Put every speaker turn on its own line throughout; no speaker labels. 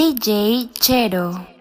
DJ Chero.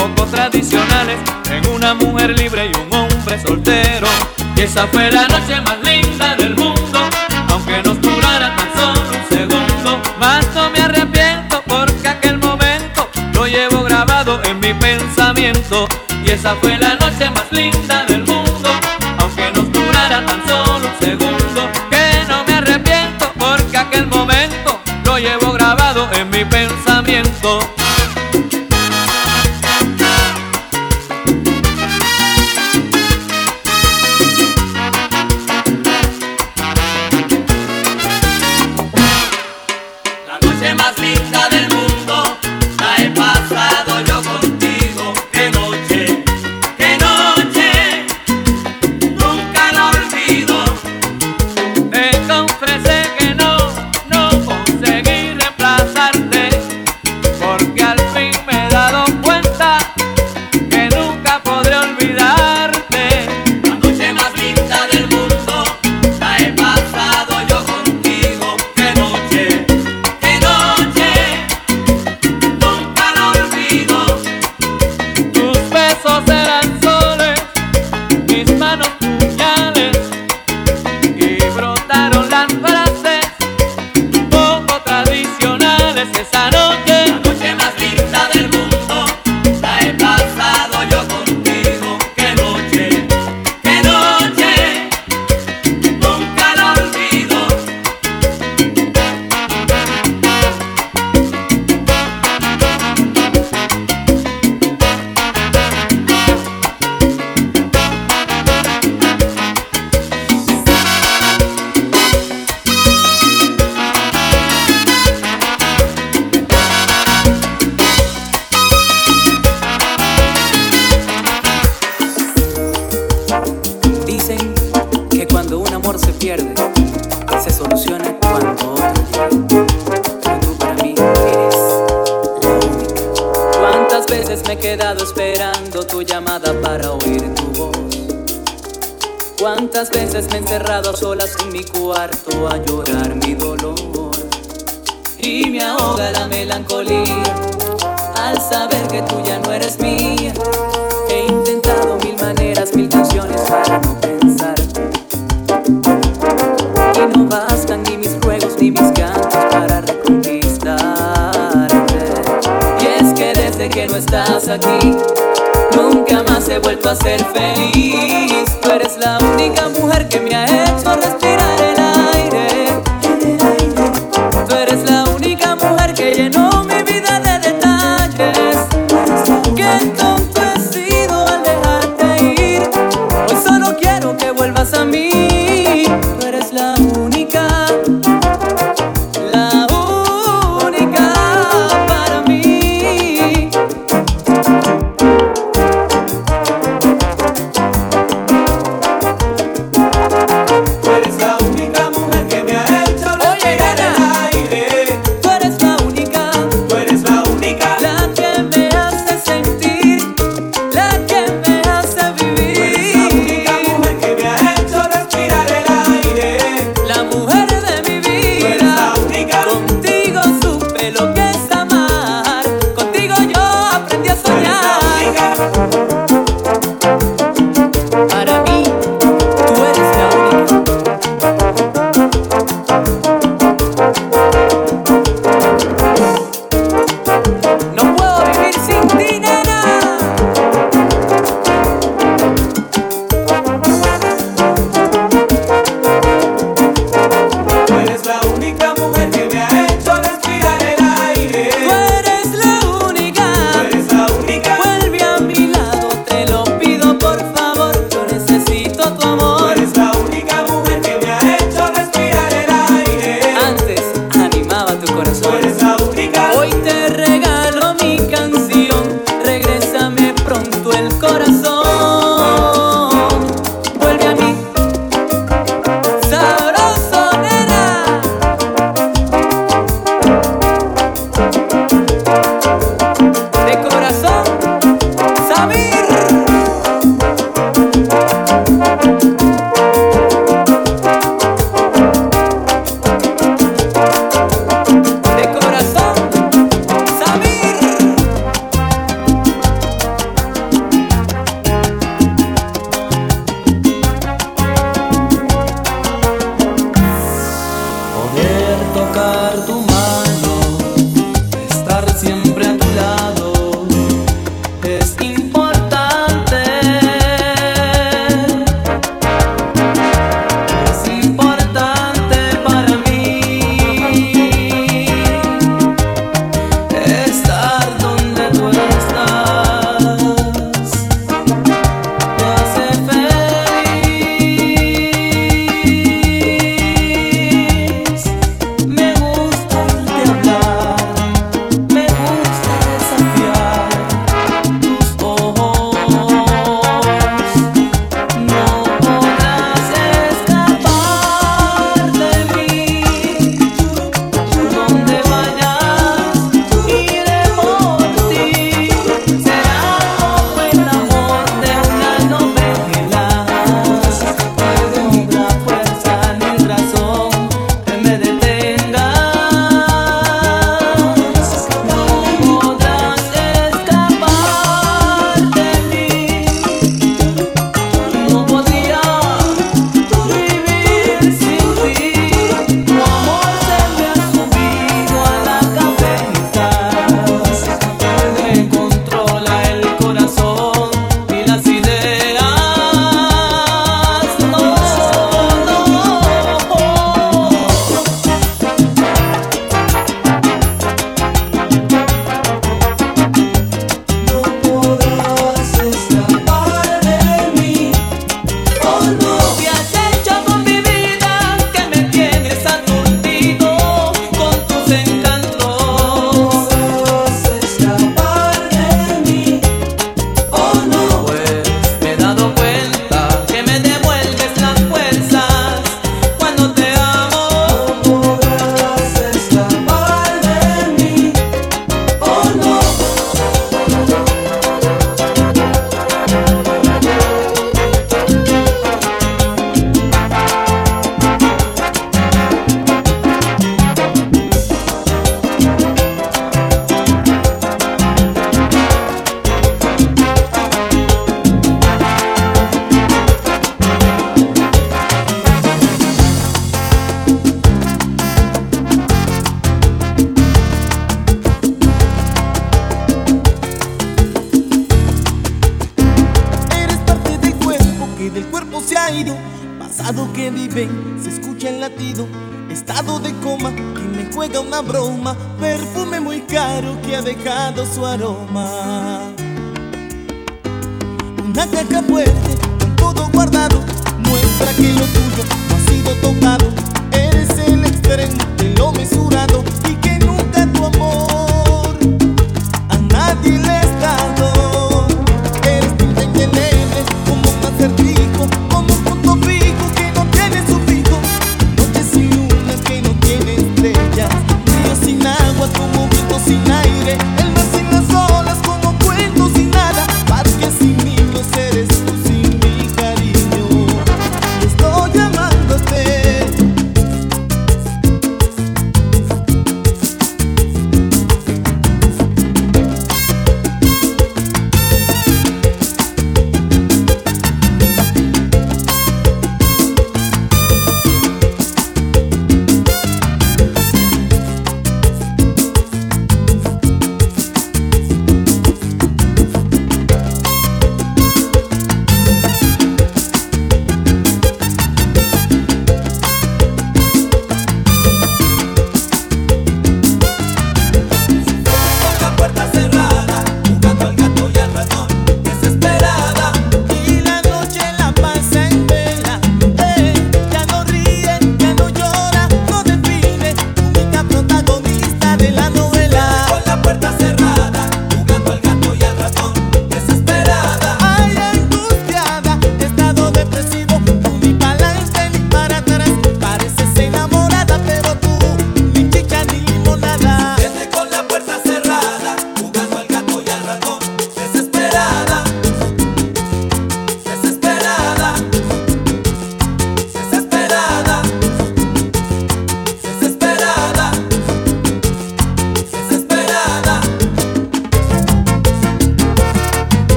Poco tradicionales en una mujer libre y un hombre soltero. Y esa fue la noche más linda del mundo, aunque nos durara tan solo un segundo. Más no me arrepiento porque aquel momento lo llevo grabado en mi pensamiento. Y esa fue la noche más linda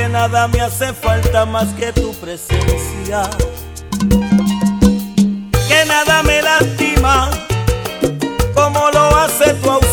que
nada
me hace falta más que tu presencia. Que nada me lastima como lo hace tu ausencia.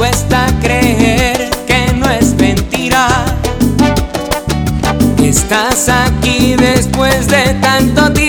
cuesta creer que no es
mentira.
Estás aquí después de tanto tiempo.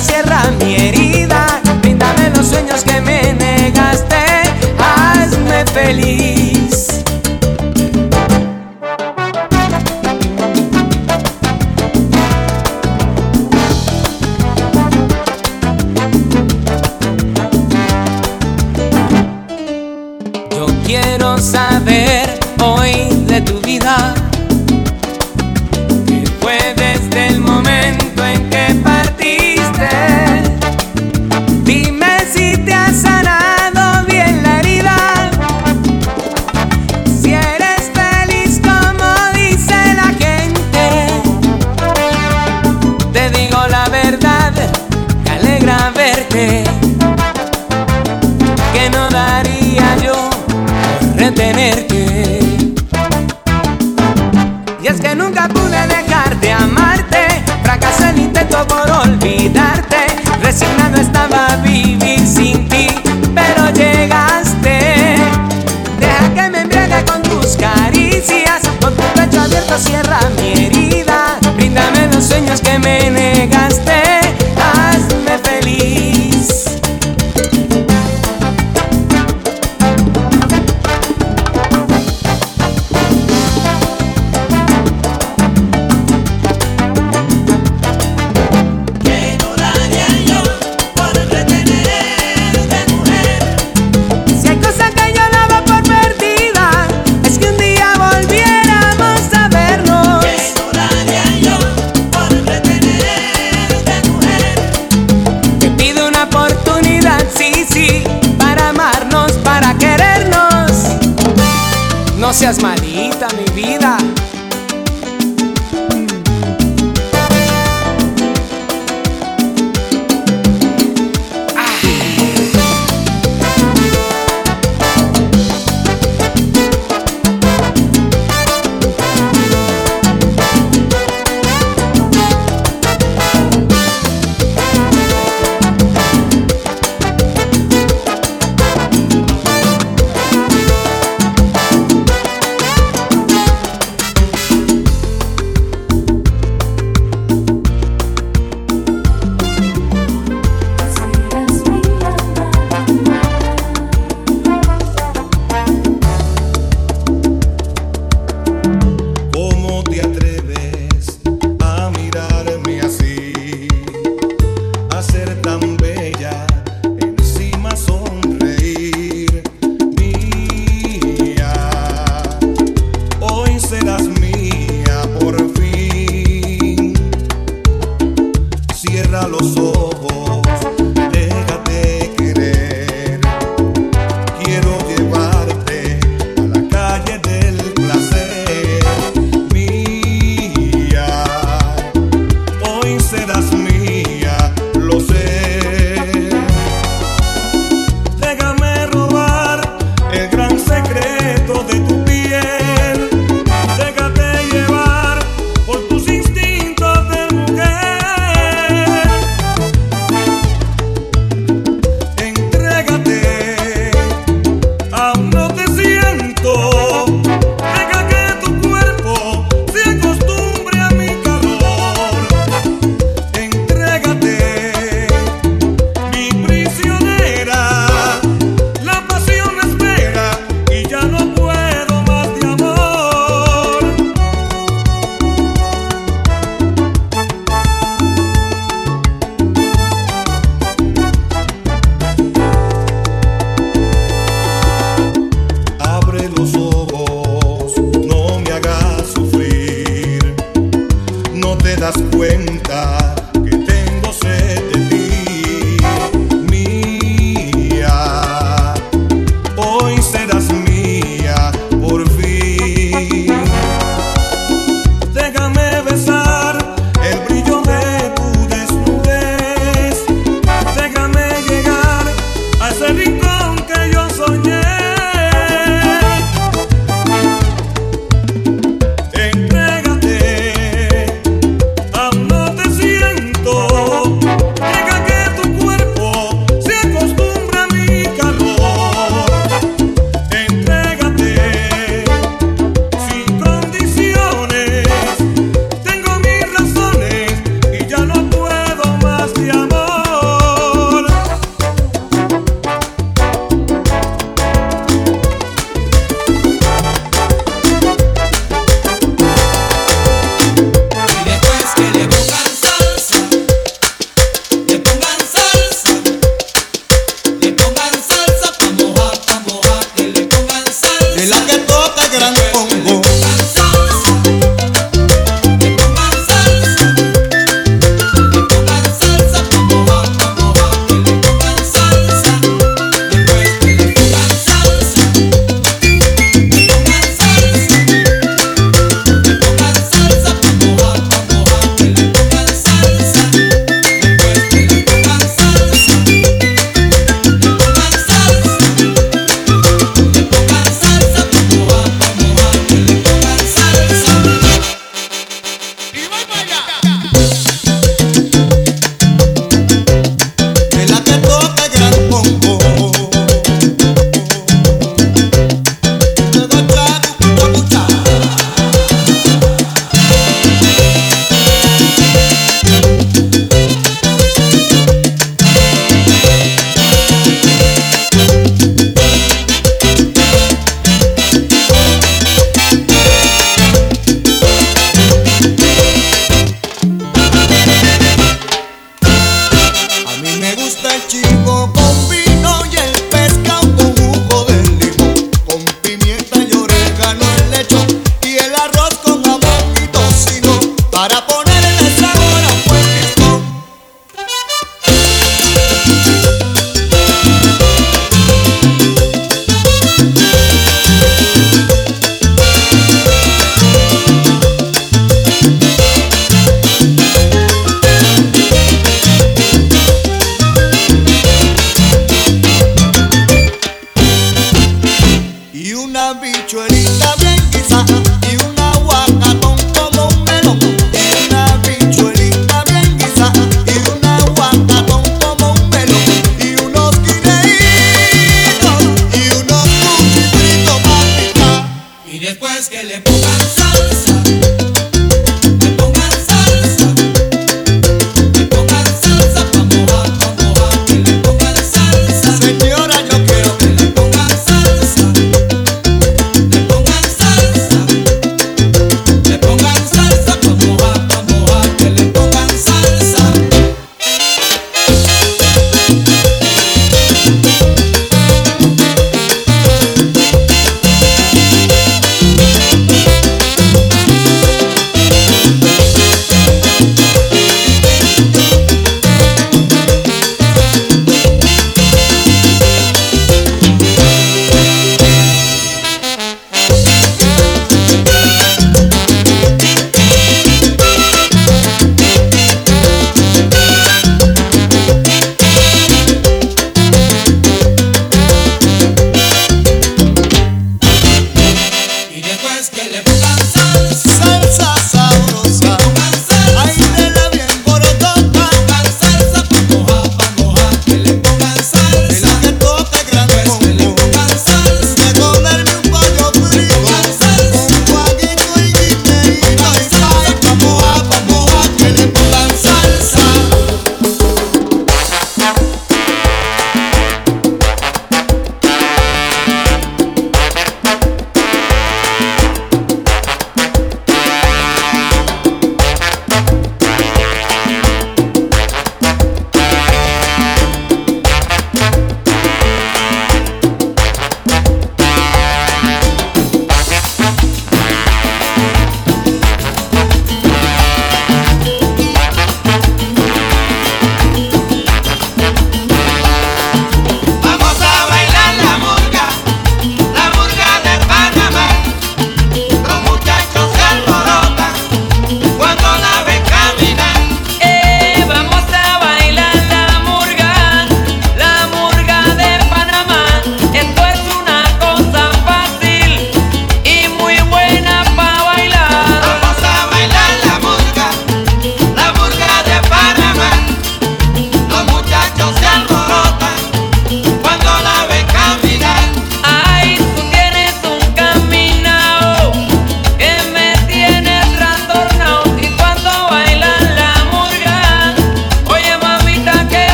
cierra mi herida. Brindame los sueños que me negaste. Hazme feliz. seas
mal.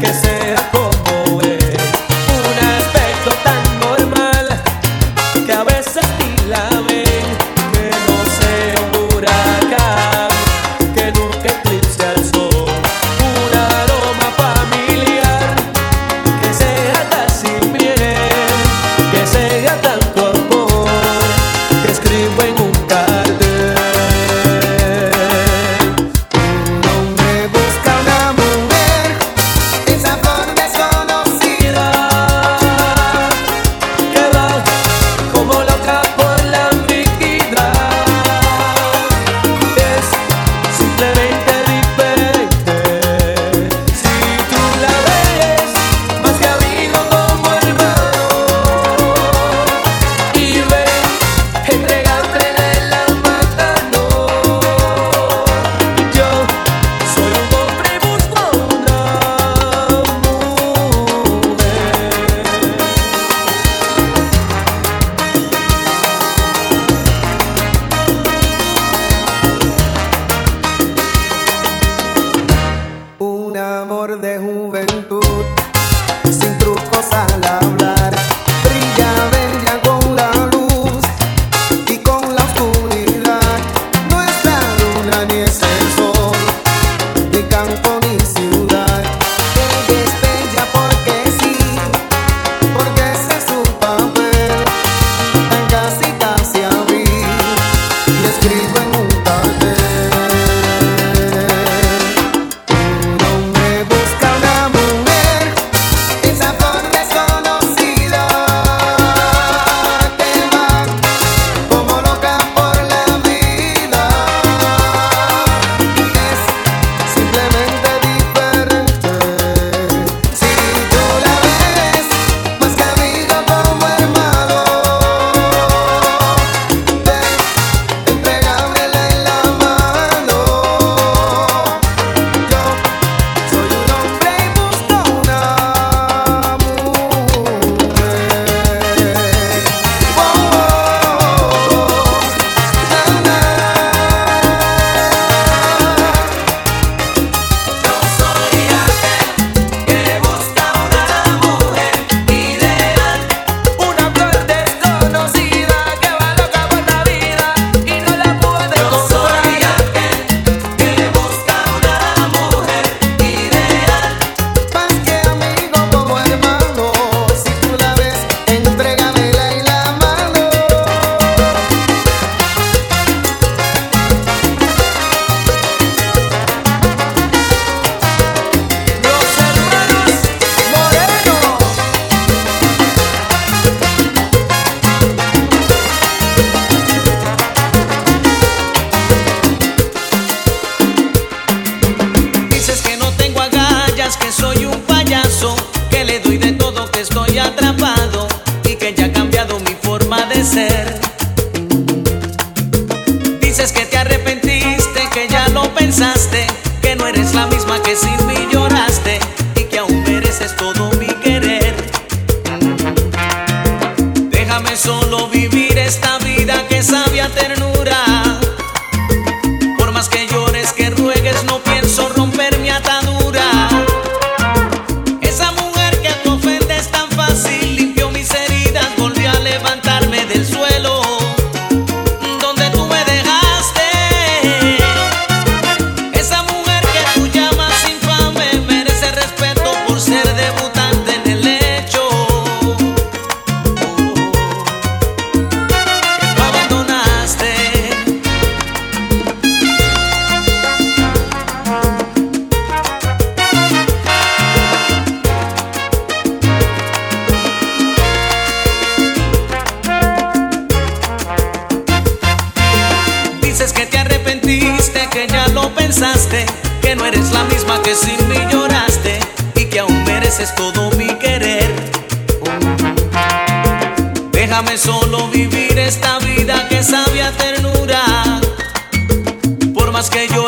que sea como. que
ya lo pensaste, que no eres la misma que sin mí lloraste y que aún mereces todo mi querer. Déjame solo vivir esta vida que sabía ternura, por más que yo